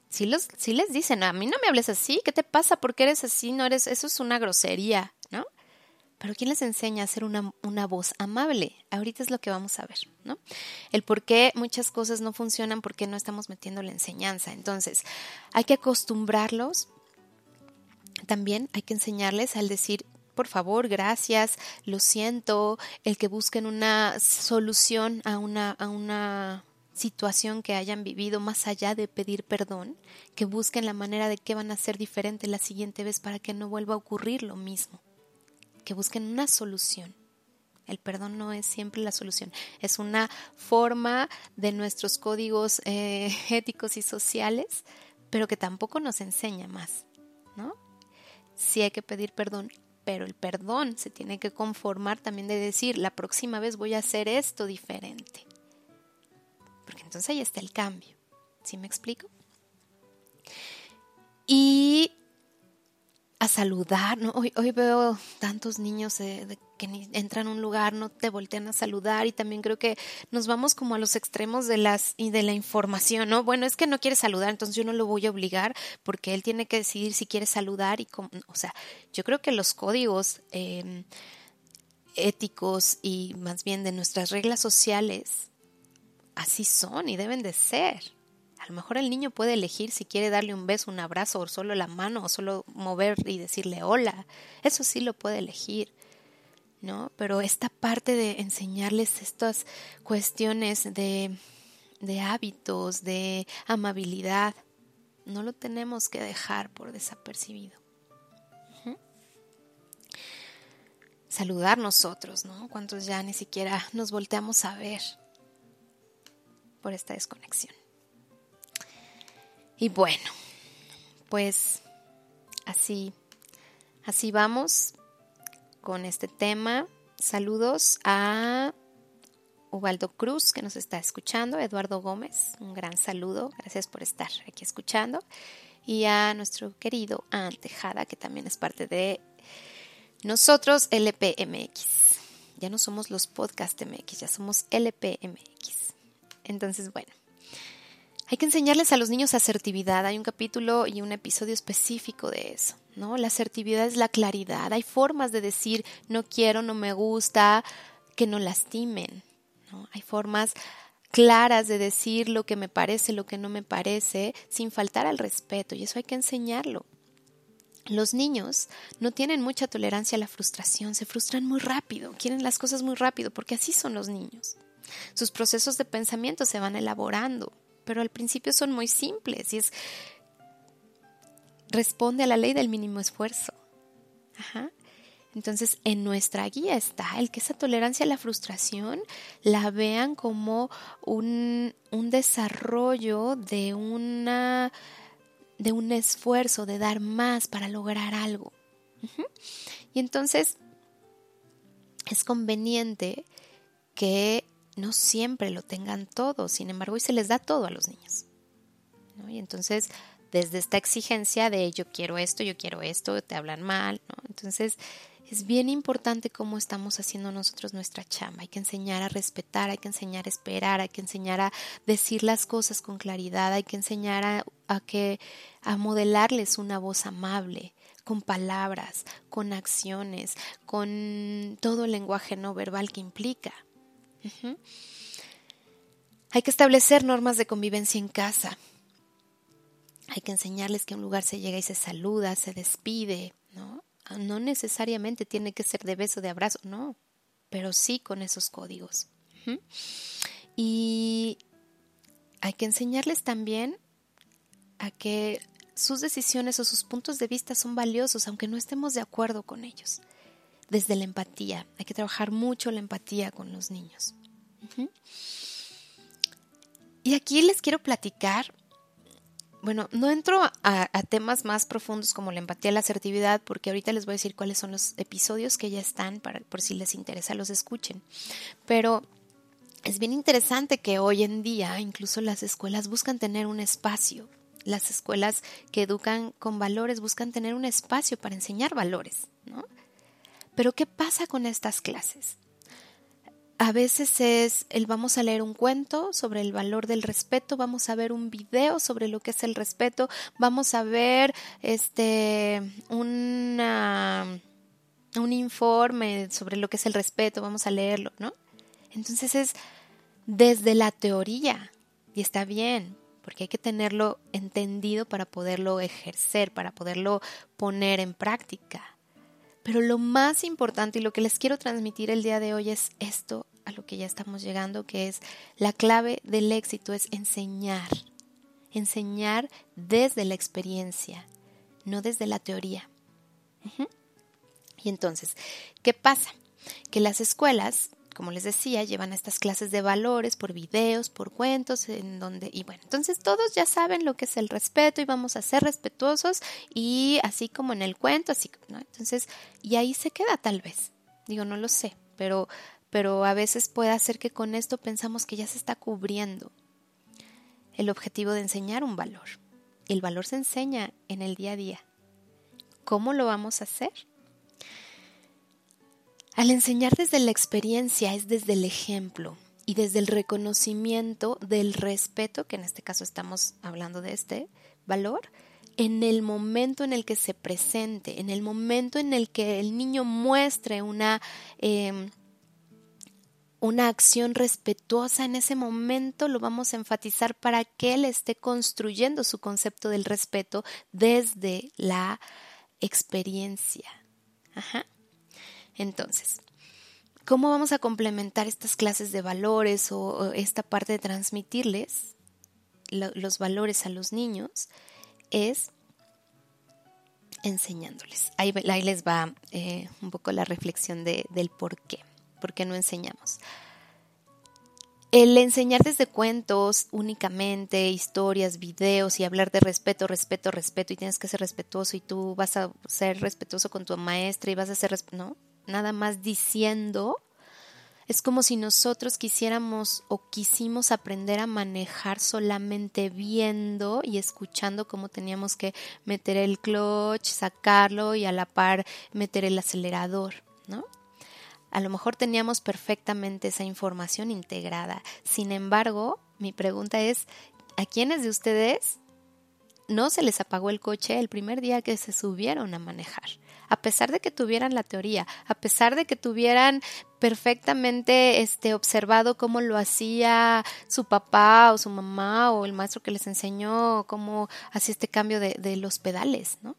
Si, los, si les dicen, a mí no me hables así, ¿qué te pasa? ¿Por qué eres así? No eres, eso es una grosería, ¿no? Pero ¿quién les enseña a hacer una, una, voz amable? Ahorita es lo que vamos a ver, ¿no? El por qué muchas cosas no funcionan, porque no estamos metiendo la enseñanza. Entonces, hay que acostumbrarlos. También hay que enseñarles al decir, por favor, gracias, lo siento, el que busquen una solución a una, a una situación que hayan vivido más allá de pedir perdón, que busquen la manera de qué van a hacer diferente la siguiente vez para que no vuelva a ocurrir lo mismo, que busquen una solución. El perdón no es siempre la solución, es una forma de nuestros códigos eh, éticos y sociales pero que tampoco nos enseña más, ¿no? Sí hay que pedir perdón, pero el perdón se tiene que conformar también de decir, la próxima vez voy a hacer esto diferente. Porque entonces ahí está el cambio. ¿Sí me explico? Y a saludar, ¿no? Hoy, hoy veo tantos niños que entran a un lugar, no te voltean a saludar y también creo que nos vamos como a los extremos de las y de la información, ¿no? Bueno, es que no quiere saludar, entonces yo no lo voy a obligar porque él tiene que decidir si quiere saludar y cómo, o sea, yo creo que los códigos em, éticos y más bien de nuestras reglas sociales así son y deben de ser. A lo mejor el niño puede elegir si quiere darle un beso, un abrazo, o solo la mano, o solo mover y decirle hola. Eso sí lo puede elegir. ¿No? Pero esta parte de enseñarles estas cuestiones de, de hábitos, de amabilidad, no lo tenemos que dejar por desapercibido. Saludar nosotros, ¿no? Cuántos ya ni siquiera nos volteamos a ver por esta desconexión. Y bueno, pues así, así vamos con este tema. Saludos a Ubaldo Cruz, que nos está escuchando, Eduardo Gómez, un gran saludo, gracias por estar aquí escuchando, y a nuestro querido Antejada, que también es parte de nosotros, LPMX. Ya no somos los podcast MX, ya somos LPMX. Entonces, bueno, hay que enseñarles a los niños asertividad. Hay un capítulo y un episodio específico de eso, ¿no? La asertividad es la claridad. Hay formas de decir no quiero, no me gusta, que no lastimen, ¿no? Hay formas claras de decir lo que me parece, lo que no me parece, sin faltar al respeto, y eso hay que enseñarlo. Los niños no tienen mucha tolerancia a la frustración, se frustran muy rápido, quieren las cosas muy rápido, porque así son los niños. Sus procesos de pensamiento se van elaborando, pero al principio son muy simples y es responde a la ley del mínimo esfuerzo. Entonces, en nuestra guía está el que esa tolerancia a la frustración la vean como un, desarrollo de una de un esfuerzo, de dar más para lograr algo. Y entonces es conveniente que no siempre lo tengan todo, sin embargo, y se les da todo a los niños. Y entonces, desde esta exigencia de yo quiero esto, yo quiero esto, te hablan mal, ¿no? Entonces, es bien importante cómo estamos haciendo nosotros nuestra chamba. Hay que enseñar a respetar, hay que enseñar a esperar, hay que enseñar a decir las cosas con claridad, hay que enseñar a, a que a modelarles una voz amable, con palabras, con acciones, con todo el lenguaje no verbal que implica. Hay que establecer normas de convivencia en casa. Hay que enseñarles que un lugar se llega y se saluda, se despide, ¿no? No necesariamente tiene que ser de beso, de abrazo, no, pero sí con esos códigos. Y hay que enseñarles también a que sus decisiones o sus puntos de vista son valiosos, aunque no estemos de acuerdo con ellos desde la empatía. Hay que trabajar mucho la empatía con los niños. Y aquí les quiero platicar, bueno, no entro a, temas más profundos como la empatía, la asertividad, porque ahorita les voy a decir cuáles son los episodios que ya están, para, por si les interesa, los escuchen. Pero es bien interesante que hoy en día incluso las escuelas buscan tener un espacio. Las escuelas que educan con valores buscan tener un espacio para enseñar valores, ¿no? Pero ¿qué pasa con estas clases? A veces es el vamos a leer un cuento sobre el valor del respeto, vamos a ver un video sobre lo que es el respeto, vamos a ver este un informe sobre lo que es el respeto, vamos a leerlo, ¿no? Entonces es desde la teoría y está bien, porque hay que tenerlo entendido para poderlo ejercer, para poderlo poner en práctica. Pero lo más importante y lo que les quiero transmitir el día de hoy es esto a lo que ya estamos llegando, que es la clave del éxito es enseñar. Enseñar desde la experiencia, no desde la teoría. Y entonces, ¿qué pasa? Que las escuelas como les decía, llevan estas clases de valores por videos, por cuentos, en donde, y bueno, entonces todos ya saben lo que es el respeto y vamos a ser respetuosos y así como en el cuento, así, ¿no? Entonces, y ahí se queda tal vez. Digo, no lo sé, pero, pero a veces puede ser que con esto pensamos que ya se está cubriendo el objetivo de enseñar un valor. El valor se enseña en el día a día. ¿Cómo lo vamos a hacer? Al enseñar desde la experiencia es desde el ejemplo y desde el reconocimiento del respeto, que en este caso estamos hablando de este valor, en el momento en el que se presente, en el momento en el que el niño muestre una, em, una acción respetuosa, en ese momento lo vamos a enfatizar para que él esté construyendo su concepto del respeto desde la experiencia. Ajá. Entonces, ¿cómo vamos a complementar estas clases de valores o, esta parte de transmitirles los valores a los niños? Es enseñándoles. Ahí, les va eh, un poco la reflexión del por qué, por qué no enseñamos. El enseñar desde cuentos únicamente, historias, videos y hablar de respeto, respeto, respeto y tienes que ser respetuoso y tú vas a ser respetuoso con tu maestra y vas a ser... No, nada más diciendo, es como si nosotros quisiéramos o quisimos aprender a manejar solamente viendo y escuchando cómo teníamos que meter el clutch, sacarlo y a la par meter el acelerador, ¿no? A lo mejor teníamos perfectamente esa información integrada. Sin embargo, mi pregunta es, ¿a quiénes de ustedes no se les apagó el coche el primer día que se subieron a manejar? A pesar de que tuvieran la teoría, a pesar de que tuvieran perfectamente este observado cómo lo hacía su papá o su mamá o el maestro que les enseñó cómo hacía este cambio de, los pedales, ¿no?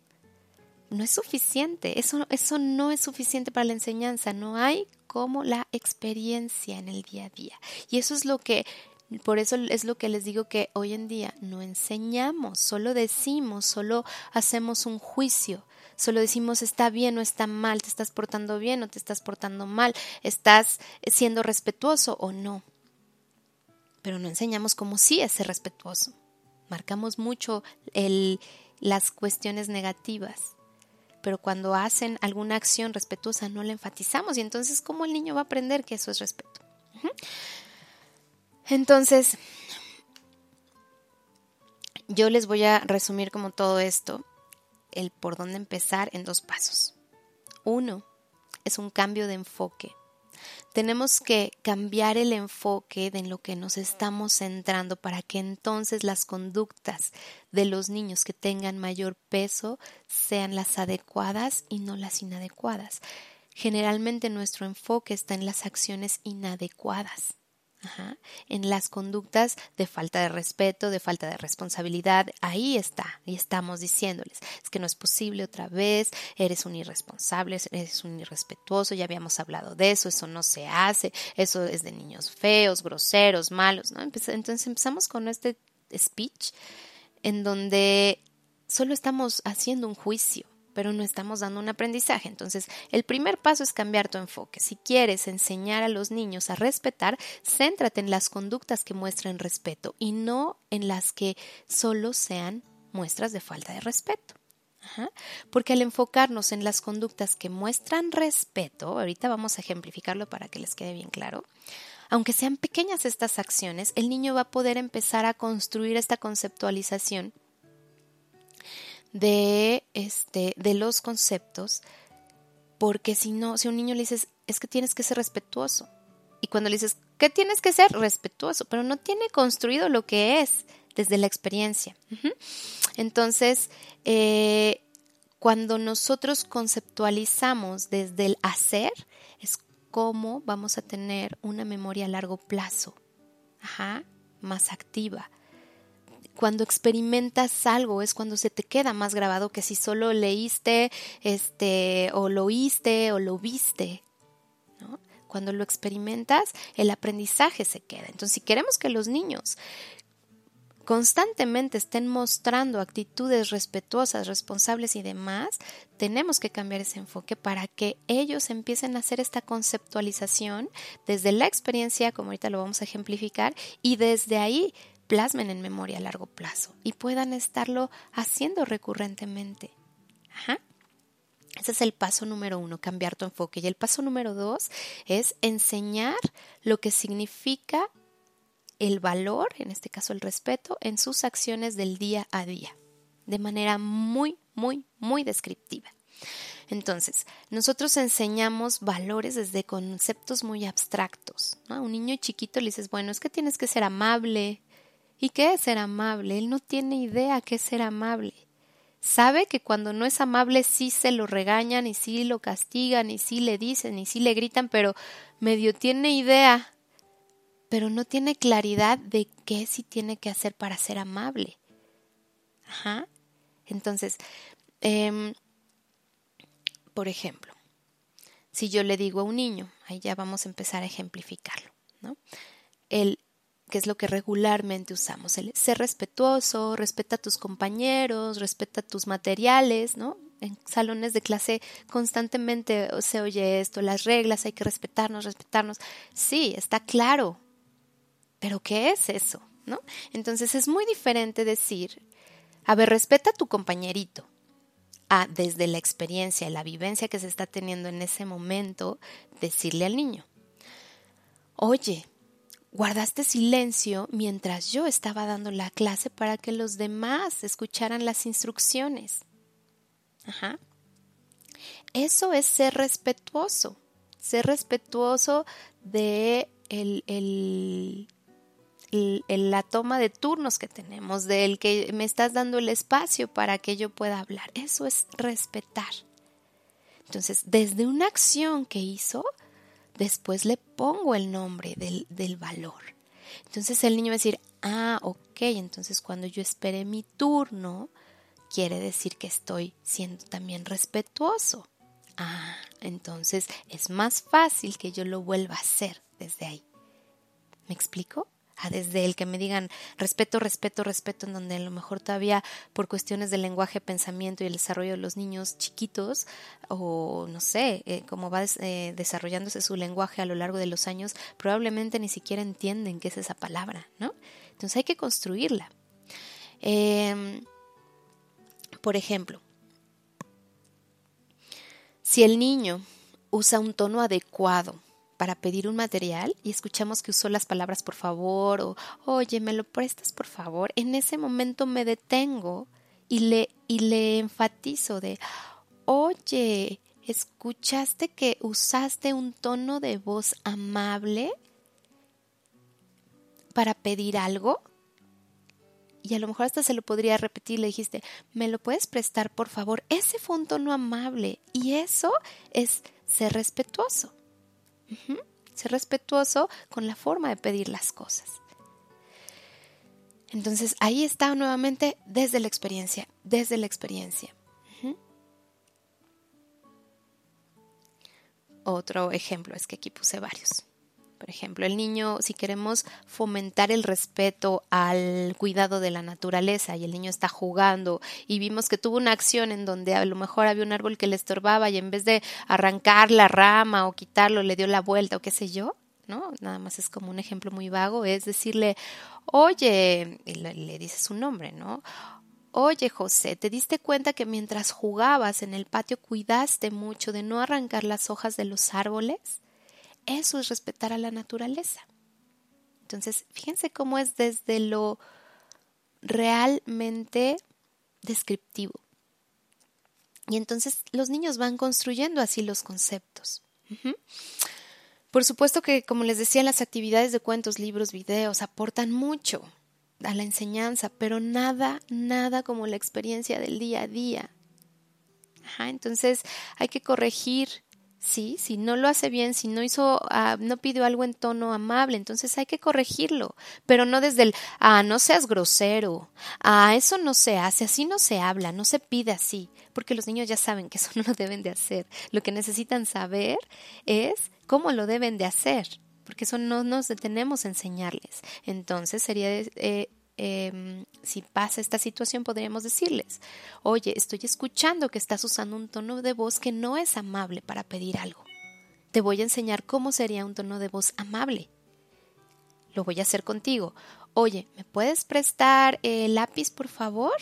No es suficiente, eso, eso no es suficiente para la enseñanza, no hay como la experiencia en el día a día. Y eso es lo que por eso es lo que les digo que hoy en día no enseñamos, solo decimos, solo hacemos un juicio, Solo decimos está bien o está mal, te estás portando bien o te estás portando mal, estás siendo respetuoso o no. Pero no enseñamos cómo sí es ser respetuoso. Marcamos mucho las cuestiones negativas. Pero cuando hacen alguna acción respetuosa no la enfatizamos y entonces ¿cómo el niño va a aprender que eso es respeto? Entonces, yo les voy a resumir como todo esto el por dónde empezar en dos pasos. Uno es un cambio de enfoque. Tenemos que cambiar el enfoque de en lo que nos estamos centrando para que entonces las conductas de los niños que tengan mayor peso sean las adecuadas y no las inadecuadas. Generalmente nuestro enfoque está en las acciones inadecuadas en las conductas de falta de respeto, de falta de responsabilidad. Ahí está, y estamos diciéndoles, es que no es posible otra vez, eres un irresponsable, eres un irrespetuoso, ya habíamos hablado de eso, eso no se hace, eso es de niños feos, groseros, malos, ¿no? Entonces empezamos con este speech en donde solo estamos haciendo un juicio pero no estamos dando un aprendizaje. Entonces, el primer paso es cambiar tu enfoque. Si quieres enseñar a los niños a respetar, céntrate en las conductas que muestren respeto y no en las que solo sean muestras de falta de respeto. Porque al enfocarnos en las conductas que muestran respeto, ahorita vamos a ejemplificarlo para que les quede bien claro, aunque sean pequeñas estas acciones, el niño va a poder empezar a construir esta conceptualización de, este, de los conceptos, porque si no, si un niño le dices, es que tienes que ser respetuoso, y cuando le dices, ¿qué tienes que ser? Respetuoso, pero no tiene construido lo que es desde la experiencia. Entonces, eh, cuando nosotros conceptualizamos desde el hacer, es cómo vamos a tener una memoria a largo plazo, más activa cuando experimentas algo es cuando se te queda más grabado que si solo leíste, este, o lo oíste o lo viste. Cuando lo experimentas, el aprendizaje se queda. Entonces, si queremos que los niños constantemente estén mostrando actitudes respetuosas, responsables y demás, tenemos que cambiar ese enfoque para que ellos empiecen a hacer esta conceptualización desde la experiencia, como ahorita lo vamos a ejemplificar, y desde ahí plasmen en memoria a largo plazo y puedan estarlo haciendo recurrentemente. Ajá. Ese es el paso número uno, cambiar tu enfoque. Y el paso número dos es enseñar lo que significa el valor, en este caso el respeto, en sus acciones del día a día, de manera muy, muy, muy descriptiva. Entonces, nosotros enseñamos valores desde conceptos muy abstractos. A un niño chiquito le dices, bueno, es que tienes que ser amable. ¿Y qué es ser amable? Él no tiene idea qué es ser amable. Sabe que cuando no es amable sí se lo regañan y sí lo castigan y sí le dicen y sí le gritan, pero medio tiene idea pero no tiene claridad de qué sí tiene que hacer para ser amable. Ajá. Entonces, em, por ejemplo, si yo le digo a un niño, ahí ya vamos a empezar a ejemplificarlo, ¿no? El que es lo que regularmente usamos, el ser respetuoso, respeta a tus compañeros, respeta tus materiales, ¿no? En salones de clase constantemente se oye esto, las reglas, hay que respetarnos, respetarnos. Sí, está claro, pero ¿qué es eso? ¿No? Entonces es muy diferente decir, a ver, respeta a tu compañerito. A, desde la experiencia, la vivencia que se está teniendo en ese momento, decirle al niño, oye, guardaste silencio mientras yo estaba dando la clase para que los demás escucharan las instrucciones. Ajá. Eso es ser respetuoso, ser respetuoso de el, el, la toma de turnos que tenemos, del que me estás dando el espacio para que yo pueda hablar. Eso es respetar. Entonces, desde una acción que hizo, después le pongo el nombre del, del valor. Entonces el niño va a decir, ah, ok, entonces cuando yo espere mi turno, quiere decir que estoy siendo también respetuoso. Ah, entonces es más fácil que yo lo vuelva a hacer desde ahí. ¿Me explico? Desde el que me digan respeto, respeto, respeto, en donde a lo mejor todavía por cuestiones del lenguaje, pensamiento y el desarrollo de los niños chiquitos, o no sé, eh, cómo va eh, desarrollándose su lenguaje a lo largo de los años, probablemente ni siquiera entienden qué es esa palabra, ¿no? Entonces hay que construirla. Em, por ejemplo, si el niño usa un tono adecuado para pedir un material y escuchamos que usó las palabras por favor o oye, me lo prestas por favor, en ese momento me detengo y le, y le enfatizo de oye, ¿escuchaste que usaste un tono de voz amable para pedir algo? y a lo mejor hasta se lo podría repetir, le dijiste, ¿me lo puedes prestar por favor? Ese fue un tono amable y eso es ser respetuoso. Ser respetuoso con la forma de pedir las cosas. Entonces ahí está nuevamente desde la experiencia, desde la experiencia. Otro ejemplo es que aquí puse varios. Por ejemplo, el niño, si queremos fomentar el respeto al cuidado de la naturaleza y el niño está jugando y vimos que tuvo una acción en donde a lo mejor había un árbol que le estorbaba y en vez de arrancar la rama o quitarlo le dio la vuelta o qué sé yo, ¿no? Nada más es como un ejemplo muy vago, es decirle, oye, y le, le dice su nombre, ¿no? Oye, José, ¿te diste cuenta que mientras jugabas en el patio cuidaste mucho de no arrancar las hojas de los árboles? Eso es respetar a la naturaleza. Entonces, fíjense cómo es desde lo realmente descriptivo. Y entonces los niños van construyendo así los conceptos. Por supuesto que, como les decía, las actividades de cuentos, libros, videos aportan mucho a la enseñanza, pero nada, nada como la experiencia del día a día. entonces hay que corregir Sí, si no lo hace bien, si no hizo, ah, no pidió algo en tono amable, entonces hay que corregirlo, pero no desde el, ah, no seas grosero, ah, eso no se hace, así no se habla, no se pide así, porque los niños ya saben que eso no lo deben de hacer. Lo que necesitan saber es cómo lo deben de hacer, porque eso no nos detenemos a enseñarles. Entonces sería eh, em, si pasa esta situación, podríamos decirles, oye, estoy escuchando que estás usando un tono de voz que no es amable para pedir algo. Te voy a enseñar cómo sería un tono de voz amable. Lo voy a hacer contigo. Oye, ¿me puedes prestar el lápiz, por favor?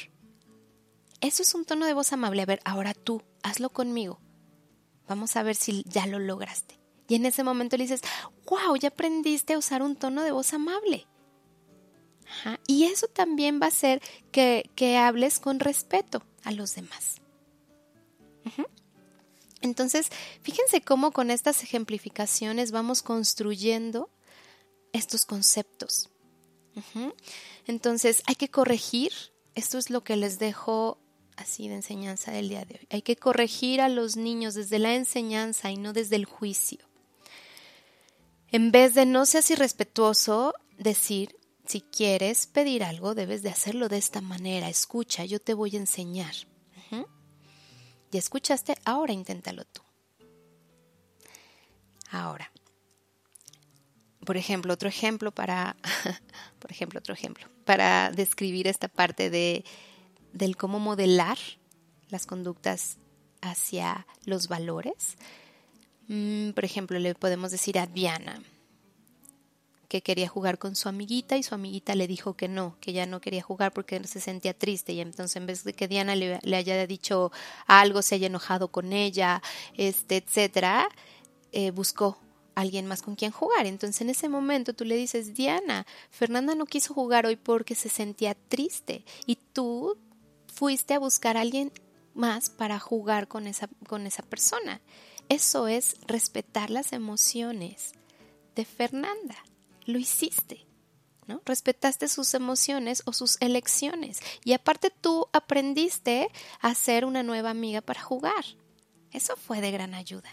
Eso es un tono de voz amable. A ver, ahora tú, hazlo conmigo. Vamos a ver si ya lo lograste. Y en ese momento le dices, wow, ya aprendiste a usar un tono de voz amable. Y eso también va a hacer que, hables con respeto a los demás. Entonces, fíjense cómo con estas ejemplificaciones vamos construyendo estos conceptos. Entonces, hay que corregir. Esto es lo que les dejo así de enseñanza del día de hoy. Hay que corregir a los niños desde la enseñanza y no desde el juicio. En vez de no seas irrespetuoso, decir, si quieres pedir algo, debes de hacerlo de esta manera. Escucha, yo te voy a enseñar. ¿Ya escuchaste? Ahora inténtalo tú. Ahora, por ejemplo, otro ejemplo para, por ejemplo, otro ejemplo, para describir esta parte de, del cómo modelar las conductas hacia los valores. Mm, por ejemplo, le podemos decir a Diana, que quería jugar con su amiguita y su amiguita le dijo que no, que ya no quería jugar porque se sentía triste y entonces en vez de que Diana le, haya dicho algo, se haya enojado con ella, este, etcétera, eh, buscó alguien más con quien jugar. Entonces en ese momento tú le dices, Diana, Fernanda no quiso jugar hoy porque se sentía triste y tú fuiste a buscar a alguien más para jugar con esa, con esa persona. Eso es respetar las emociones de Fernanda lo hiciste. ¿no? Respetaste sus emociones o sus elecciones. Y aparte tú aprendiste a ser una nueva amiga para jugar. Eso fue de gran ayuda.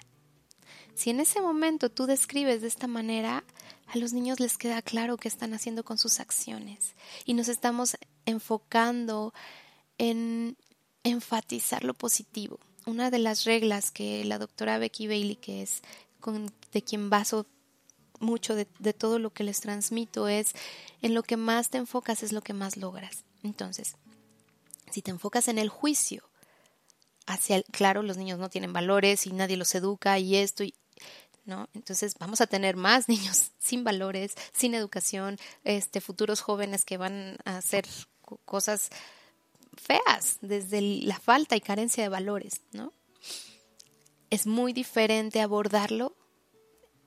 Si en ese momento tú describes de esta manera, a los niños les queda claro qué están haciendo con sus acciones. Y nos estamos enfocando en enfatizar lo positivo. Una de las reglas que la doctora Becky Bailey, que es de quien baso mucho de, todo lo que les transmito es en lo que más te enfocas es lo que más logras. Entonces, si te enfocas en el juicio, hacia el, claro, los niños no tienen valores y nadie los educa y esto y ¿no? Entonces vamos a tener más niños sin valores, sin educación, este futuros jóvenes que van a hacer cosas feas desde la falta y carencia de valores, ¿no? Es muy diferente abordarlo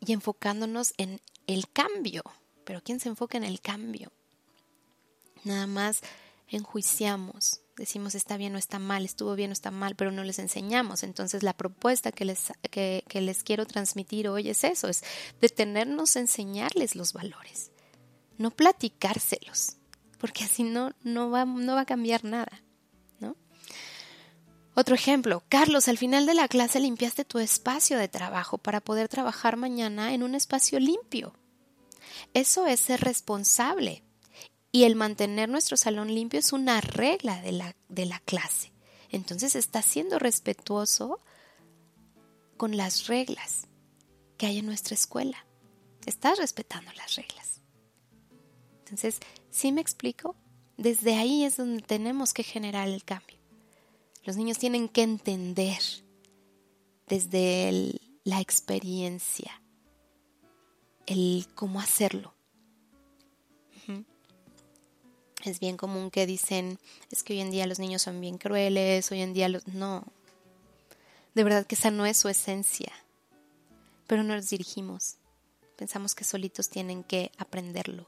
y enfocándonos en el cambio. Pero ¿quién se enfoca en el cambio? Nada más enjuiciamos, decimos está bien o está mal, estuvo bien o está mal, pero no les enseñamos. Entonces la propuesta que les, que, les quiero transmitir hoy es eso, es detenernos a enseñarles los valores, no platicárselos, porque así no, no, va, no va a cambiar nada. Otro ejemplo, Carlos, al final de la clase limpiaste tu espacio de trabajo para poder trabajar mañana en un espacio limpio. Eso es ser responsable. Y el mantener nuestro salón limpio es una regla de la, de la clase. Entonces estás siendo respetuoso con las reglas que hay en nuestra escuela. Estás respetando las reglas. Entonces, ¿sí me explico? Desde ahí es donde tenemos que generar el cambio. Los niños tienen que entender desde la experiencia el cómo hacerlo. Es bien común que dicen, es que hoy en día los niños son bien crueles, hoy en día los... No, de verdad que esa no es su esencia, pero no los dirigimos. Pensamos que solitos tienen que aprenderlo.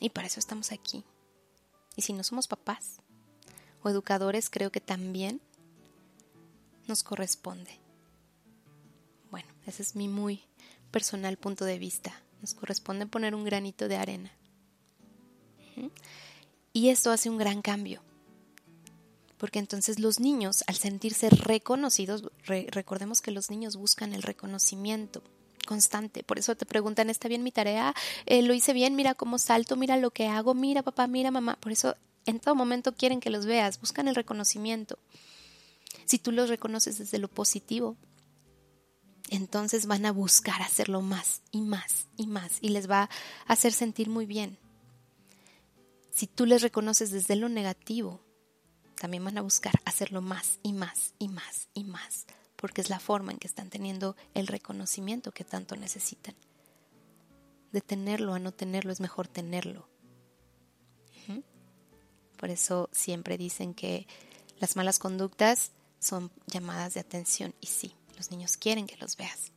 Y para eso estamos aquí. Y si no somos papás, o educadores creo que también nos corresponde. Bueno, ese es mi muy personal punto de vista. Nos corresponde poner un granito de arena. Y esto hace un gran cambio. Porque entonces los niños, al sentirse reconocidos, recordemos que los niños buscan el reconocimiento constante. Por eso te preguntan, ¿está bien mi tarea? Eh, ¿Lo hice bien? Mira cómo salto, mira lo que hago, mira papá, mira mamá. Por eso en todo momento quieren que los veas, buscan el reconocimiento. Si tú los reconoces desde lo positivo, entonces van a buscar hacerlo más y más y más y les va a hacer sentir muy bien. Si tú les reconoces desde lo negativo, también van a buscar hacerlo más y más y más y más, porque es la forma en que están teniendo el reconocimiento que tanto necesitan. De tenerlo a no tenerlo es mejor tenerlo. Por eso siempre dicen que las malas conductas son llamadas de atención y sí, los niños quieren que los veas.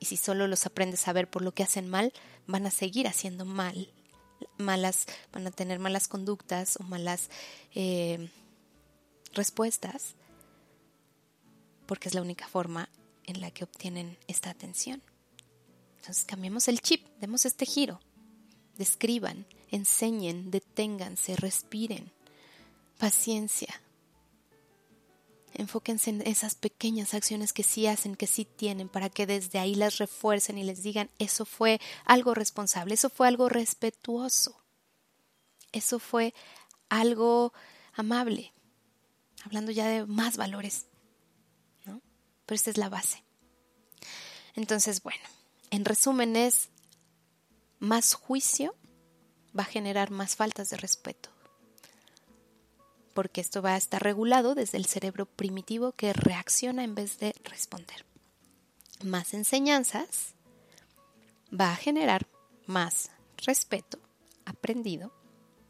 Y si solo los aprendes a ver por lo que hacen mal, van a seguir haciendo mal, malas, van a tener malas conductas o malas eh, respuestas, porque es la única forma en la que obtienen esta atención. Entonces cambiemos el chip, demos este giro, describan, enseñen, deténganse, respiren, paciencia. Enfóquense en esas pequeñas acciones que sí hacen, que sí tienen, para que desde ahí las refuercen y les digan, eso fue algo responsable, eso fue algo respetuoso, eso fue algo amable, hablando ya de más valores, ¿no? Pero esta es la base. Entonces, bueno, en resumen es más juicio va a generar más faltas de respeto, porque esto va a estar regulado desde el cerebro primitivo que reacciona en vez de responder. Más enseñanzas va a generar más respeto aprendido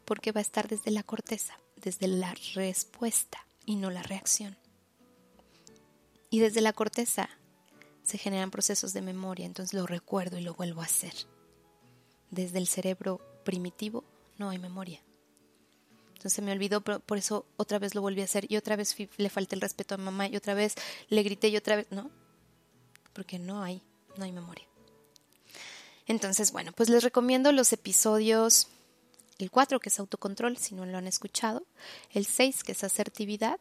porque va a estar desde la corteza, desde la respuesta y no la reacción. Y desde la corteza se generan procesos de memoria, entonces lo recuerdo y lo vuelvo a hacer. Desde el cerebro primitivo no hay memoria. Entonces me olvidó, pero por eso otra vez lo volví a hacer y otra vez le falté el respeto a mamá y otra vez le grité y otra vez, no, porque no hay, no hay memoria. Entonces, bueno, pues les recomiendo los episodios, el 4 que es autocontrol, si no lo han escuchado, el 6 que es asertividad,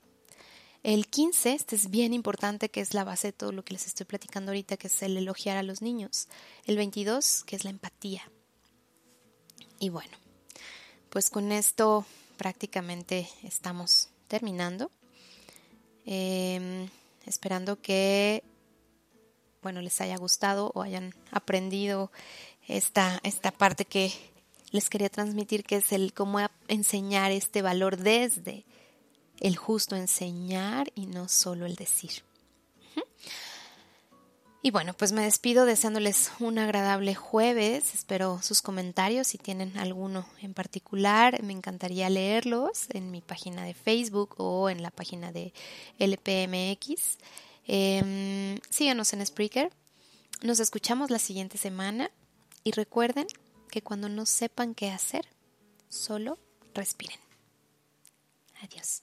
el 15, este es bien importante, que es la base de todo lo que les estoy platicando ahorita, que es el elogiar a los niños, el 22, que es la empatía. Y bueno, pues con esto prácticamente estamos terminando. Em, esperando que bueno les haya gustado o hayan aprendido esta, esta parte que les quería transmitir, que es el cómo enseñar este valor desde el justo enseñar y no solo el decir. Y bueno, pues me despido deseándoles un agradable jueves. Espero sus comentarios si tienen alguno en particular. Me encantaría leerlos en mi página de Facebook o en la página de LPMX. Em, síganos en Spreaker. Nos escuchamos la siguiente semana y recuerden que cuando no sepan qué hacer, solo respiren. Adiós.